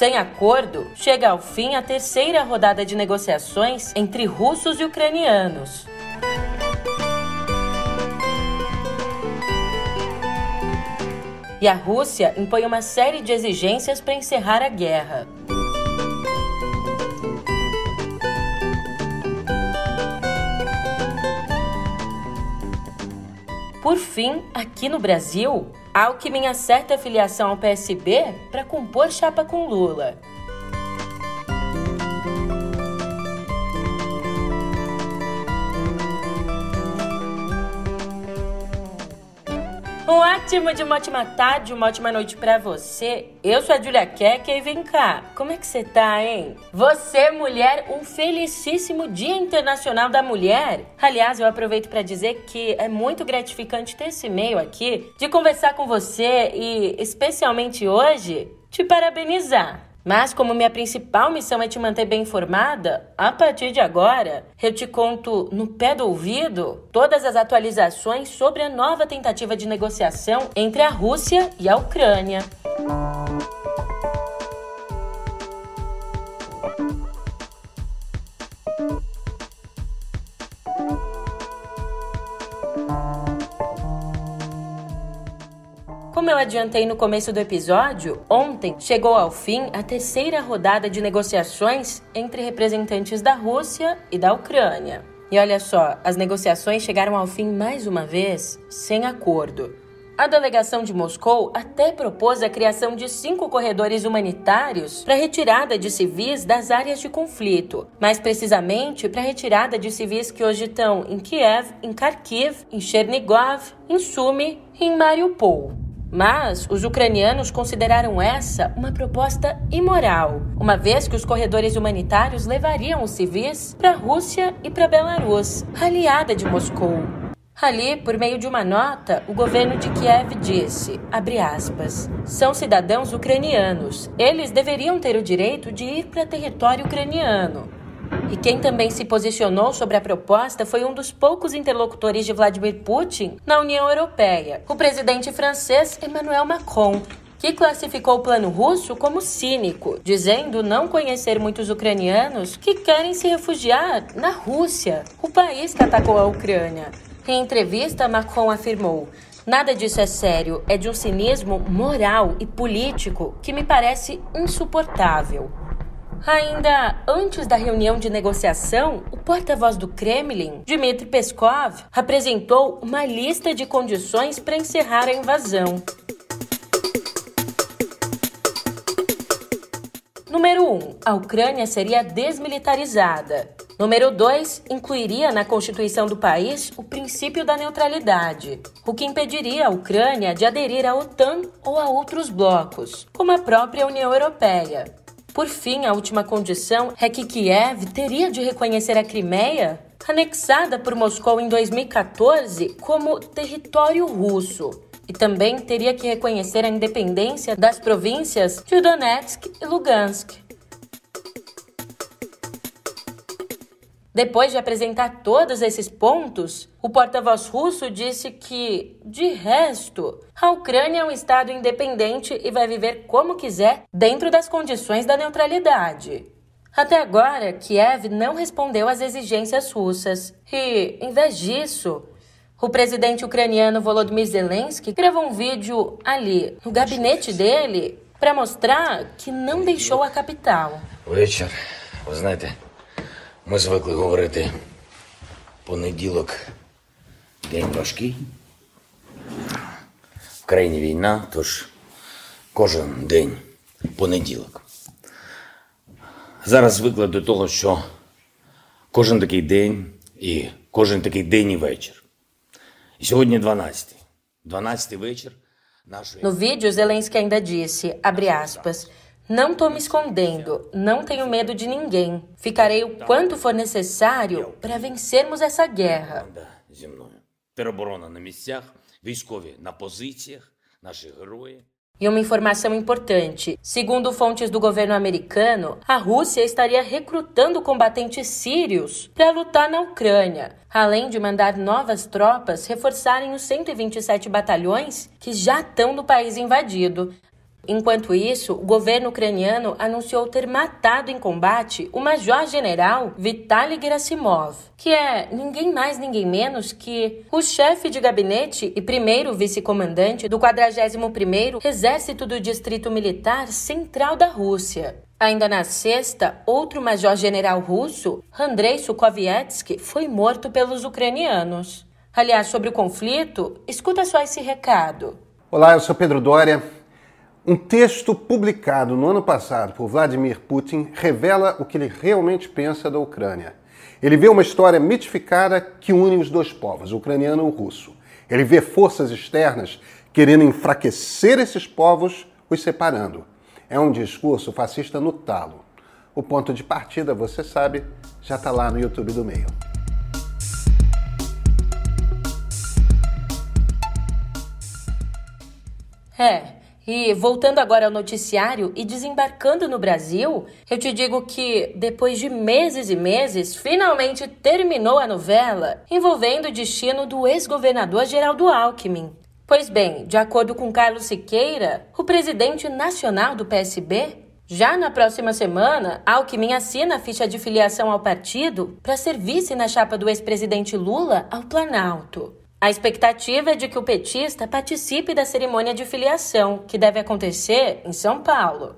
Sem acordo, chega ao fim a terceira rodada de negociações entre russos e ucranianos. E a Rússia impõe uma série de exigências para encerrar a guerra. Por fim, aqui no Brasil, Alckmin acerta a filiação ao PSB para compor chapa com Lula. Ótimo de uma ótima tarde, uma ótima noite para você. Eu sou a Julia Keke e vem cá, como é que você tá, hein? Você, mulher, um felicíssimo Dia Internacional da Mulher. Aliás, eu aproveito para dizer que é muito gratificante ter esse e-mail aqui, de conversar com você e, especialmente hoje, te parabenizar. Mas, como minha principal missão é te manter bem informada, a partir de agora eu te conto no pé do ouvido todas as atualizações sobre a nova tentativa de negociação entre a Rússia e a Ucrânia. Como eu adiantei no começo do episódio, ontem chegou ao fim a terceira rodada de negociações entre representantes da Rússia e da Ucrânia. E olha só, as negociações chegaram ao fim mais uma vez sem acordo. A delegação de Moscou até propôs a criação de cinco corredores humanitários para retirada de civis das áreas de conflito, mais precisamente para retirada de civis que hoje estão em Kiev, em Kharkiv, em Chernigov, em Sumy e em Mariupol. Mas os ucranianos consideraram essa uma proposta imoral, uma vez que os corredores humanitários levariam os civis para a Rússia e para Belarus, aliada de Moscou. Ali, por meio de uma nota, o governo de Kiev disse, aspas, são cidadãos ucranianos. Eles deveriam ter o direito de ir para território ucraniano. E quem também se posicionou sobre a proposta foi um dos poucos interlocutores de Vladimir Putin na União Europeia, o presidente francês Emmanuel Macron, que classificou o plano russo como cínico, dizendo não conhecer muitos ucranianos que querem se refugiar na Rússia, o país que atacou a Ucrânia. Em entrevista, Macron afirmou: Nada disso é sério, é de um cinismo moral e político que me parece insuportável. Ainda antes da reunião de negociação, o porta-voz do Kremlin, Dmitry Peskov, apresentou uma lista de condições para encerrar a invasão. Número 1. Um, a Ucrânia seria desmilitarizada. Número 2. Incluiria na Constituição do país o princípio da neutralidade, o que impediria a Ucrânia de aderir à OTAN ou a outros blocos, como a própria União Europeia. Por fim, a última condição é que Kiev teria de reconhecer a Crimeia, anexada por Moscou em 2014, como território russo. E também teria que reconhecer a independência das províncias de Donetsk e Lugansk. Depois de apresentar todos esses pontos, o porta-voz russo disse que, de resto, a Ucrânia é um Estado independente e vai viver como quiser dentro das condições da neutralidade. Até agora, Kiev não respondeu às exigências russas e, em vez disso, o presidente ucraniano Volodymyr Zelensky gravou um vídeo ali, no gabinete dele, para mostrar que não deixou a capital. Вечір, ви знаєте, Ми звикли говорити понеділок день важкий. В країні війна, тож кожен день понеділок. Зараз звикли до того, що кожен такий день і кожен такий день і вечір. І сьогодні 12. 12 вечір нашої... No vídeo, Zelensky ainda disse, abre aspas, Não estou me escondendo, não tenho medo de ninguém. Ficarei o quanto for necessário para vencermos essa guerra. E uma informação importante: segundo fontes do governo americano, a Rússia estaria recrutando combatentes sírios para lutar na Ucrânia, além de mandar novas tropas reforçarem os 127 batalhões que já estão no país invadido. Enquanto isso, o governo ucraniano anunciou ter matado em combate o major-general Vitaly Gerasimov, que é ninguém mais ninguém menos que o chefe de gabinete e primeiro vice-comandante do 41º Exército do Distrito Militar Central da Rússia. Ainda na sexta, outro major-general russo, Andrei Sukhovietsky, foi morto pelos ucranianos. Aliás, sobre o conflito, escuta só esse recado. Olá, eu sou Pedro Dória. Um texto publicado no ano passado por Vladimir Putin revela o que ele realmente pensa da Ucrânia. Ele vê uma história mitificada que une os dois povos, o ucraniano e o russo. Ele vê forças externas querendo enfraquecer esses povos, os separando. É um discurso fascista no talo. O ponto de partida, você sabe, já está lá no YouTube do meio. É, e voltando agora ao noticiário e desembarcando no Brasil, eu te digo que depois de meses e meses, finalmente terminou a novela envolvendo o destino do ex-governador Geraldo Alckmin. Pois bem, de acordo com Carlos Siqueira, o presidente nacional do PSB, já na próxima semana, Alckmin assina a ficha de filiação ao partido para ser vice na chapa do ex-presidente Lula ao Planalto. A expectativa é de que o petista participe da cerimônia de filiação, que deve acontecer em São Paulo.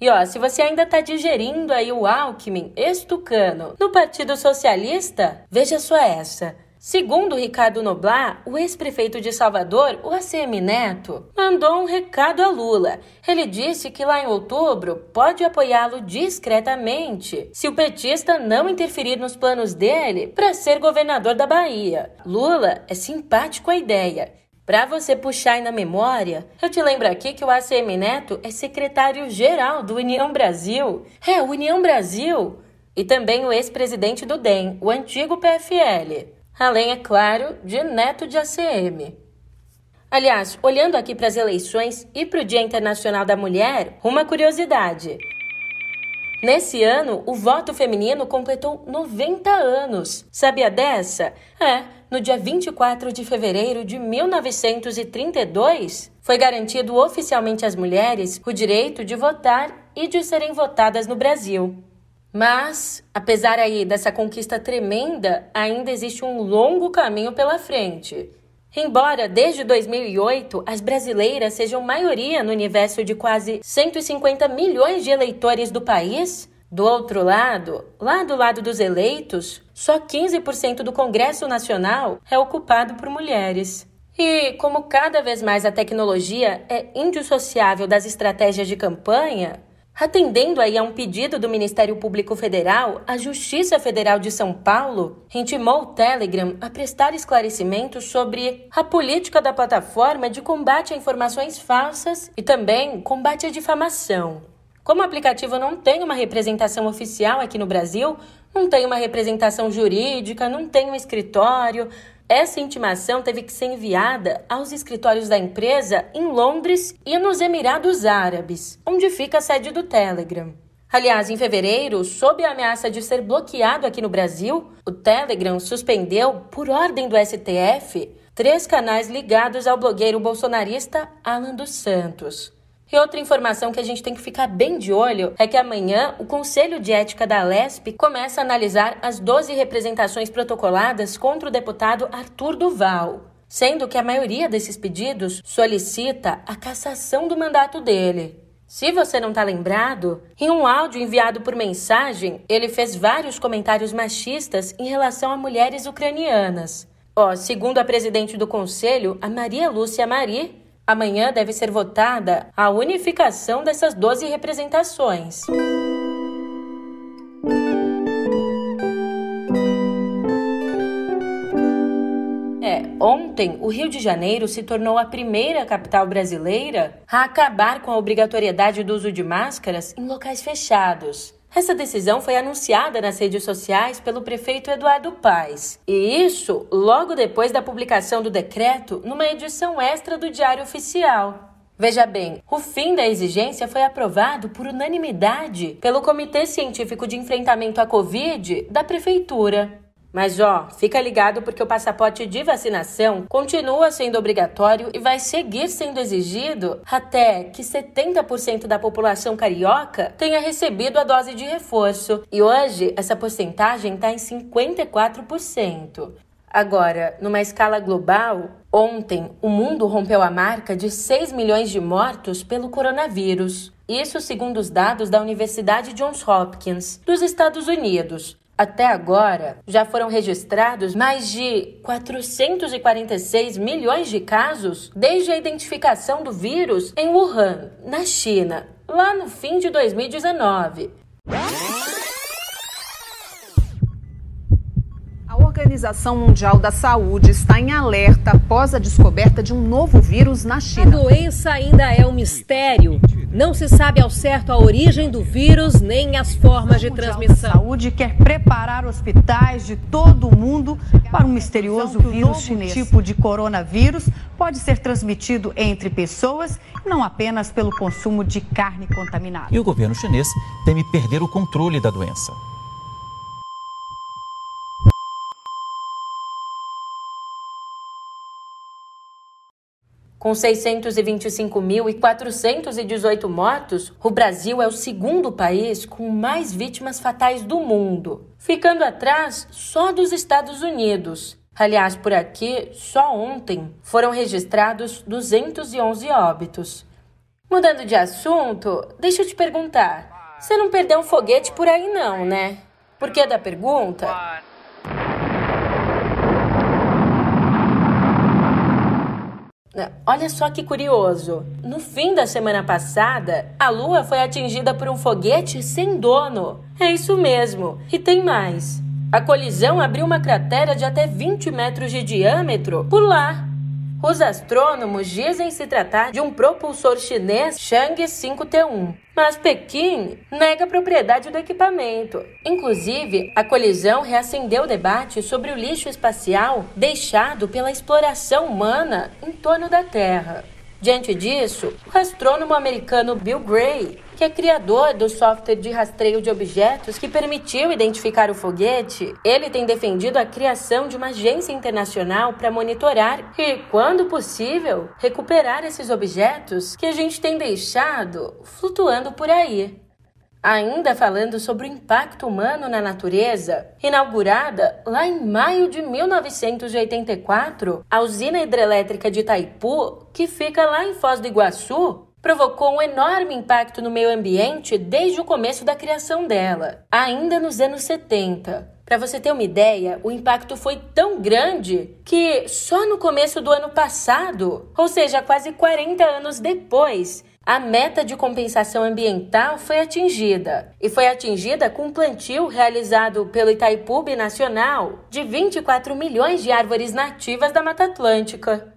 E ó, se você ainda está digerindo aí o Alckmin estucano no Partido Socialista, veja só essa. Segundo Ricardo Noblar, o ex-prefeito de Salvador, o ACM Neto, mandou um recado a Lula. Ele disse que lá em outubro pode apoiá-lo discretamente se o petista não interferir nos planos dele para ser governador da Bahia. Lula é simpático à ideia. Para você puxar aí na memória, eu te lembro aqui que o ACM Neto é secretário-geral do União Brasil. É, União Brasil! E também o ex-presidente do DEM, o antigo PFL além, é claro, de neto de ACM. Aliás, olhando aqui para as eleições e para o Dia Internacional da Mulher, uma curiosidade. Nesse ano, o voto feminino completou 90 anos. Sabia dessa? É, no dia 24 de fevereiro de 1932, foi garantido oficialmente às mulheres o direito de votar e de serem votadas no Brasil. Mas, apesar aí dessa conquista tremenda, ainda existe um longo caminho pela frente. Embora desde 2008 as brasileiras sejam maioria no universo de quase 150 milhões de eleitores do país, do outro lado, lá do lado dos eleitos, só 15% do Congresso Nacional é ocupado por mulheres. E como cada vez mais a tecnologia é indissociável das estratégias de campanha, Atendendo aí a um pedido do Ministério Público Federal, a Justiça Federal de São Paulo intimou o Telegram a prestar esclarecimentos sobre a política da plataforma de combate a informações falsas e também combate à difamação. Como o aplicativo não tem uma representação oficial aqui no Brasil, não tem uma representação jurídica, não tem um escritório, essa intimação teve que ser enviada aos escritórios da empresa em Londres e nos Emirados Árabes, onde fica a sede do Telegram. Aliás, em fevereiro, sob a ameaça de ser bloqueado aqui no Brasil, o Telegram suspendeu, por ordem do STF, três canais ligados ao blogueiro bolsonarista Alan dos Santos. E outra informação que a gente tem que ficar bem de olho é que amanhã o Conselho de Ética da Lesp começa a analisar as 12 representações protocoladas contra o deputado Arthur Duval, sendo que a maioria desses pedidos solicita a cassação do mandato dele. Se você não está lembrado, em um áudio enviado por mensagem, ele fez vários comentários machistas em relação a mulheres ucranianas. Ó, segundo a presidente do conselho, a Maria Lúcia Mari, Amanhã deve ser votada a unificação dessas 12 representações. É, ontem o Rio de Janeiro se tornou a primeira capital brasileira a acabar com a obrigatoriedade do uso de máscaras em locais fechados. Essa decisão foi anunciada nas redes sociais pelo prefeito Eduardo Paes. E isso logo depois da publicação do decreto numa edição extra do Diário Oficial. Veja bem, o fim da exigência foi aprovado por unanimidade pelo Comitê Científico de Enfrentamento à Covid da Prefeitura. Mas ó, fica ligado porque o passaporte de vacinação continua sendo obrigatório e vai seguir sendo exigido até que 70% da população carioca tenha recebido a dose de reforço. E hoje essa porcentagem está em 54%. Agora, numa escala global, ontem o mundo rompeu a marca de 6 milhões de mortos pelo coronavírus. Isso segundo os dados da Universidade Johns Hopkins, dos Estados Unidos. Até agora, já foram registrados mais de 446 milhões de casos desde a identificação do vírus em Wuhan, na China, lá no fim de 2019. Organização Mundial da Saúde está em alerta após a descoberta de um novo vírus na China. A doença ainda é um mistério. Não se sabe ao certo a origem do vírus nem as formas de transmissão. A saúde quer preparar hospitais de todo o mundo para um misterioso vírus chinês. tipo de coronavírus pode ser transmitido entre pessoas, não apenas pelo consumo de carne contaminada. E o governo chinês teme perder o controle da doença. Com 625.418 mortos, o Brasil é o segundo país com mais vítimas fatais do mundo, ficando atrás só dos Estados Unidos. Aliás, por aqui, só ontem foram registrados 211 óbitos. Mudando de assunto, deixa eu te perguntar: você não perdeu um foguete por aí, não, né? Por que da pergunta? Olha só que curioso. No fim da semana passada, a Lua foi atingida por um foguete sem dono. É isso mesmo. E tem mais. A colisão abriu uma cratera de até 20 metros de diâmetro por lá, os astrônomos dizem se tratar de um propulsor chinês Chang'e 5T1, mas Pequim nega a propriedade do equipamento. Inclusive, a colisão reacendeu o debate sobre o lixo espacial deixado pela exploração humana em torno da Terra. Diante disso, o astrônomo americano Bill Gray, que é criador do software de rastreio de objetos que permitiu identificar o foguete, ele tem defendido a criação de uma agência internacional para monitorar e, quando possível, recuperar esses objetos que a gente tem deixado flutuando por aí. Ainda falando sobre o impacto humano na natureza, inaugurada lá em maio de 1984, a usina hidrelétrica de Itaipu, que fica lá em Foz do Iguaçu, provocou um enorme impacto no meio ambiente desde o começo da criação dela, ainda nos anos 70. Para você ter uma ideia, o impacto foi tão grande que só no começo do ano passado, ou seja, quase 40 anos depois, a meta de compensação ambiental foi atingida, e foi atingida com um plantio realizado pelo Itaipu Nacional de 24 milhões de árvores nativas da Mata Atlântica.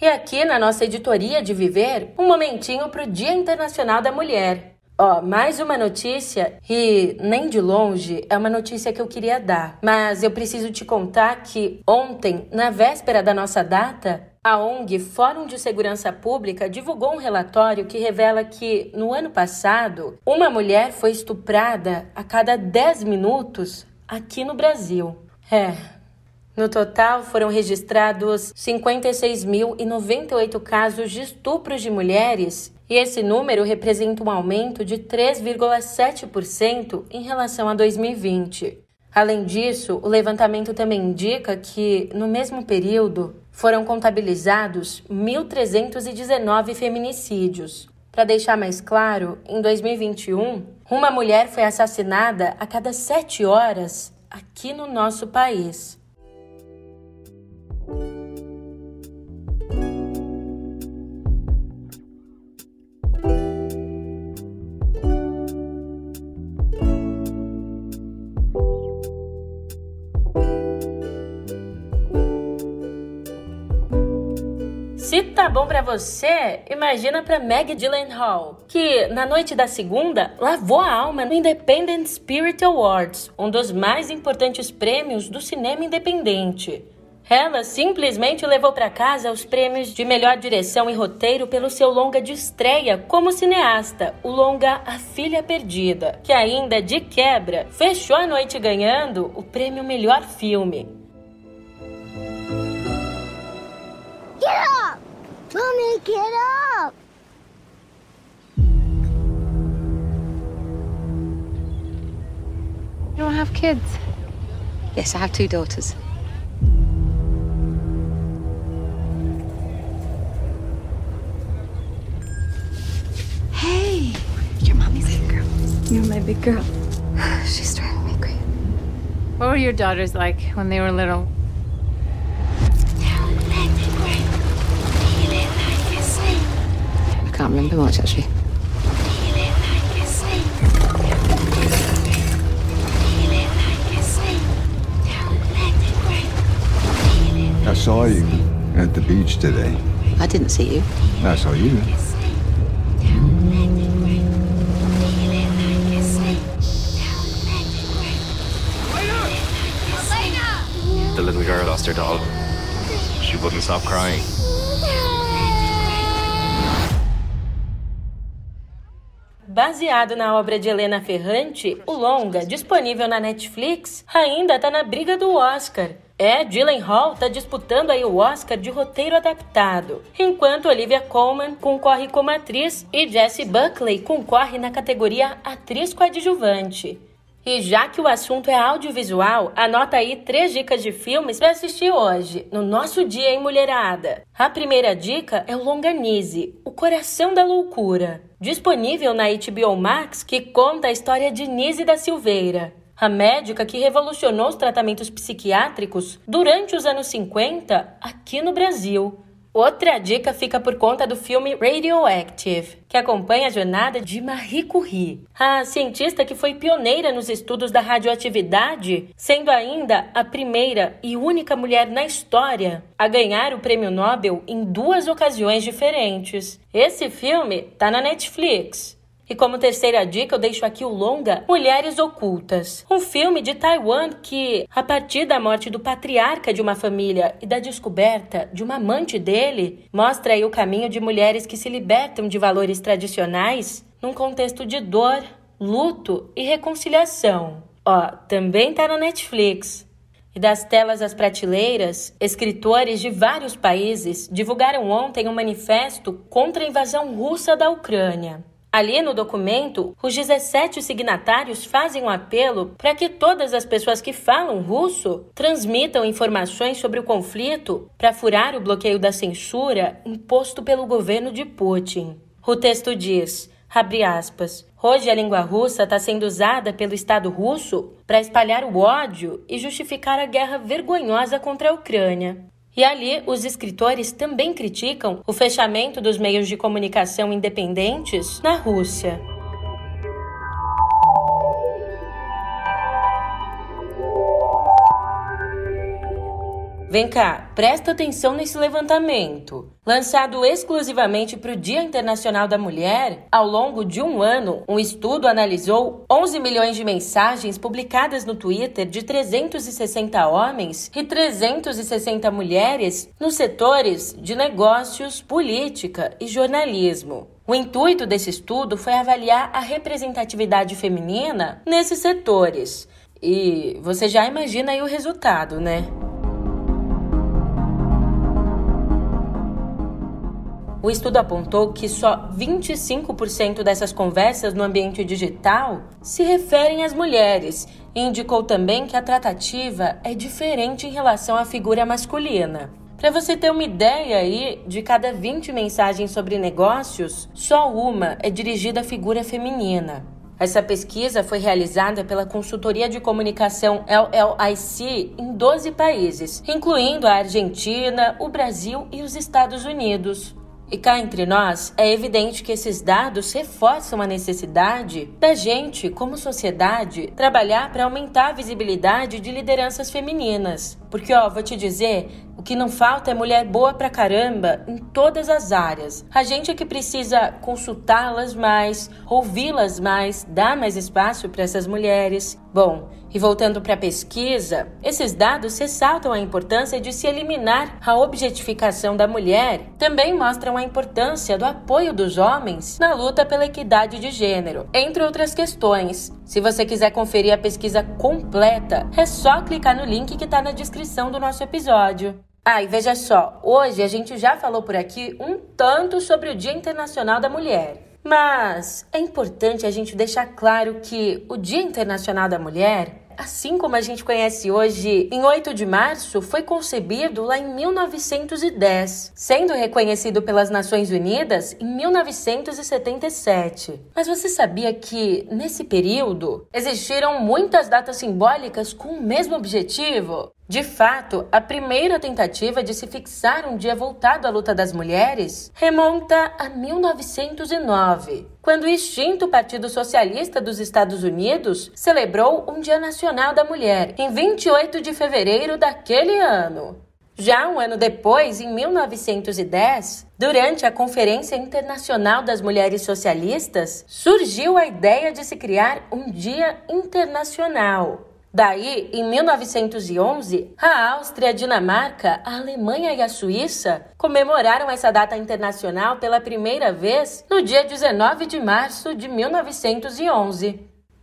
E aqui na nossa editoria de Viver, um momentinho para o Dia Internacional da Mulher. Ó, mais uma notícia, e nem de longe é uma notícia que eu queria dar, mas eu preciso te contar que ontem, na véspera da nossa data, a ONG Fórum de Segurança Pública divulgou um relatório que revela que, no ano passado, uma mulher foi estuprada a cada 10 minutos aqui no Brasil. É. No total, foram registrados 56.098 casos de estupros de mulheres, e esse número representa um aumento de 3,7% em relação a 2020. Além disso, o levantamento também indica que, no mesmo período, foram contabilizados 1.319 feminicídios. Para deixar mais claro, em 2021, uma mulher foi assassinada a cada sete horas aqui no nosso país. Tá bom para você, imagina para Maggie Gyllenhaal, que na noite da segunda lavou a alma no Independent Spirit Awards, um dos mais importantes prêmios do cinema independente. Ela simplesmente levou para casa os prêmios de melhor direção e roteiro pelo seu longa de estreia como cineasta, o longa A Filha Perdida, que ainda de quebra fechou a noite ganhando o prêmio Melhor Filme. Mommy, get up! You don't have kids? Yes, I have two daughters. Hey, your mommy's big girl. You're my big girl. She's driving me crazy. What were your daughters like when they were little? Can't remember much actually. I saw you at the beach today. I didn't see you. I saw you. The little girl lost her doll. She wouldn't stop crying. Baseado na obra de Helena Ferrante, o longa, disponível na Netflix, ainda está na briga do Oscar. É, Dylan Hall está disputando aí o Oscar de roteiro adaptado, enquanto Olivia Colman concorre como atriz e Jessie Buckley concorre na categoria atriz coadjuvante. E já que o assunto é audiovisual, anota aí três dicas de filmes para assistir hoje, no nosso Dia em Mulherada. A primeira dica é o Longanize, O Coração da Loucura, disponível na HBO Max, que conta a história de Nise da Silveira, a médica que revolucionou os tratamentos psiquiátricos durante os anos 50 aqui no Brasil. Outra dica fica por conta do filme Radioactive, que acompanha a jornada de Marie Curie, a cientista que foi pioneira nos estudos da radioatividade, sendo ainda a primeira e única mulher na história a ganhar o prêmio Nobel em duas ocasiões diferentes. Esse filme tá na Netflix. E como terceira dica, eu deixo aqui o longa Mulheres Ocultas, um filme de Taiwan que, a partir da morte do patriarca de uma família e da descoberta de uma amante dele, mostra aí o caminho de mulheres que se libertam de valores tradicionais num contexto de dor, luto e reconciliação. Ó, também tá na Netflix. E das telas às prateleiras, escritores de vários países divulgaram ontem um manifesto contra a invasão russa da Ucrânia. Ali no documento, os 17 signatários fazem um apelo para que todas as pessoas que falam russo transmitam informações sobre o conflito para furar o bloqueio da censura imposto pelo governo de Putin. O texto diz, abre aspas, Hoje a língua russa está sendo usada pelo Estado russo para espalhar o ódio e justificar a guerra vergonhosa contra a Ucrânia. E ali, os escritores também criticam o fechamento dos meios de comunicação independentes na Rússia. Vem cá, presta atenção nesse levantamento. Lançado exclusivamente para o Dia Internacional da Mulher, ao longo de um ano, um estudo analisou 11 milhões de mensagens publicadas no Twitter de 360 homens e 360 mulheres nos setores de negócios, política e jornalismo. O intuito desse estudo foi avaliar a representatividade feminina nesses setores. E você já imagina aí o resultado, né? O estudo apontou que só 25% dessas conversas no ambiente digital se referem às mulheres e indicou também que a tratativa é diferente em relação à figura masculina. Para você ter uma ideia aí, de cada 20 mensagens sobre negócios, só uma é dirigida à figura feminina. Essa pesquisa foi realizada pela consultoria de comunicação LLIC em 12 países, incluindo a Argentina, o Brasil e os Estados Unidos. E cá entre nós, é evidente que esses dados reforçam a necessidade da gente, como sociedade, trabalhar para aumentar a visibilidade de lideranças femininas. Porque, ó, vou te dizer, o que não falta é mulher boa pra caramba em todas as áreas. A gente é que precisa consultá-las mais, ouvi-las mais, dar mais espaço para essas mulheres. Bom, E voltando para a pesquisa, esses dados ressaltam a importância de se eliminar a objetificação da mulher. Também mostram a importância do apoio dos homens na luta pela equidade de gênero, entre outras questões. Se você quiser conferir a pesquisa completa, é só clicar no link que está na descrição do nosso episódio. Ah, e veja só, hoje a gente já falou por aqui um tanto sobre o Dia Internacional da Mulher. Mas é importante a gente deixar claro que o Dia Internacional da Mulher assim como a gente conhece hoje, em 8 de março, foi concebido lá em 1910, sendo reconhecido pelas Nações Unidas em 1977. Mas você sabia que, nesse período, existiram muitas datas simbólicas com o mesmo objetivo? De fato, a primeira tentativa de se fixar um dia voltado à luta das mulheres remonta a 1909, quando o extinto Partido Socialista dos Estados Unidos celebrou um Dia Nacional da Mulher, em 28 de fevereiro daquele ano. Já um ano depois, em 1910, durante a Conferência Internacional das Mulheres Socialistas, surgiu a ideia de se criar um Dia Internacional Daí, em 1911, a Áustria, a Dinamarca, a Alemanha e a Suíça comemoraram essa data internacional pela primeira vez no dia 19 de março de 1911.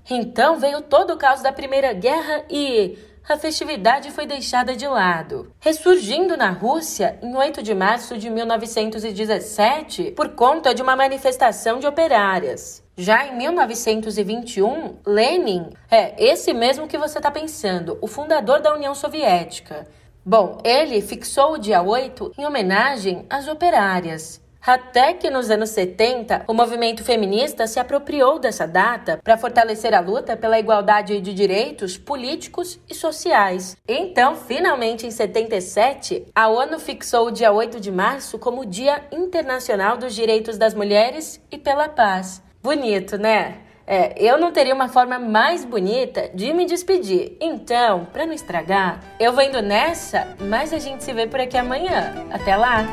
Então veio todo o caos da Primeira Guerra e a festividade foi deixada de lado, ressurgindo na Rússia em 8 de março de 1917 por conta de uma manifestação de operárias. Já em 1921, Lenin é esse mesmo que você está pensando, o fundador da União Soviética. Bom, ele fixou o dia 8 em homenagem às operárias. Até que nos anos 70, o movimento feminista se apropriou dessa data para fortalecer a luta pela igualdade de direitos políticos e sociais. Então, finalmente em 77, a ONU fixou o dia 8 de março como Dia Internacional dos Direitos das Mulheres e pela Paz. Bonito, né? É, eu não teria uma forma mais bonita de me despedir. Então, para não estragar, eu vou indo nessa, mas a gente se vê por aqui amanhã. Até lá!